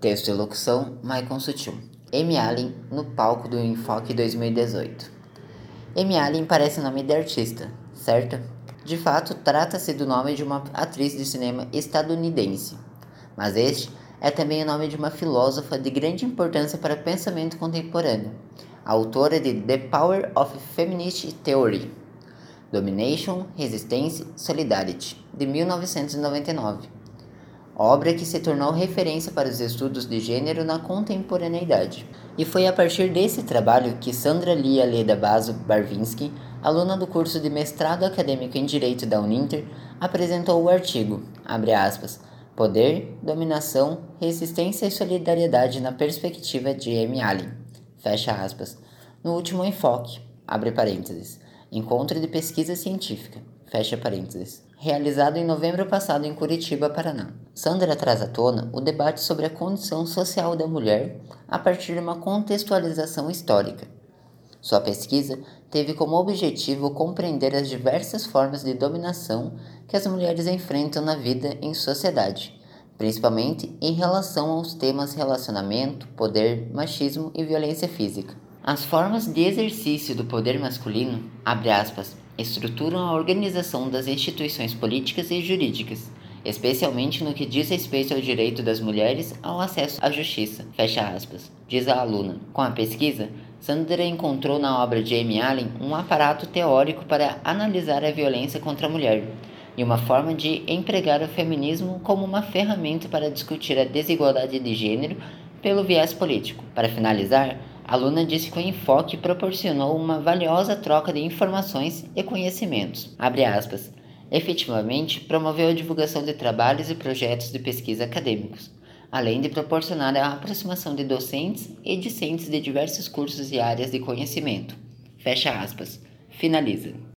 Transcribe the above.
Texto e locução: Maicon Sutil. Amy Allen no palco do Enfoque 2018. Amy Allen parece nome de artista, certo? De fato, trata-se do nome de uma atriz de cinema estadunidense, mas este é também o nome de uma filósofa de grande importância para o pensamento contemporâneo, autora de The Power of Feminist Theory, Domination, Resistance, Solidarity, de 1999, obra que se tornou referência para os estudos de gênero na contemporaneidade. E foi a partir desse trabalho que Sandra Lia Leda Basso Barvinsky, aluna do curso de mestrado acadêmico em Direito da Uninter, apresentou o artigo, aspas, Poder, Dominação, Resistência e Solidariedade na Perspectiva de M. Allen, fecha aspas, no último enfoque, abre parênteses, Encontro de Pesquisa Científica, fecha parênteses, realizado em novembro passado em Curitiba, Paraná. Sandra traz à tona o debate sobre a condição social da mulher a partir de uma contextualização histórica. Sua pesquisa teve como objetivo compreender as diversas formas de dominação que as mulheres enfrentam na vida em sociedade, principalmente em relação aos temas relacionamento, poder, machismo e violência física. As formas de exercício do poder masculino, abre aspas, estruturam a organização das instituições políticas e jurídicas, especialmente no que diz respeito ao direito das mulheres ao acesso à justiça, fecha aspas, diz a aluna. Com a pesquisa, Sandra encontrou na obra de Amy Allen um aparato teórico para analisar a violência contra a mulher e uma forma de empregar o feminismo como uma ferramenta para discutir a desigualdade de gênero pelo viés político. Para finalizar, a aluna disse que o enfoque proporcionou uma valiosa troca de informações e conhecimentos. Aspas, Efetivamente, promoveu a divulgação de trabalhos e projetos de pesquisa acadêmicos, além de proporcionar a aproximação de docentes e discentes de diversos cursos e áreas de conhecimento. Fecha aspas. Finaliza.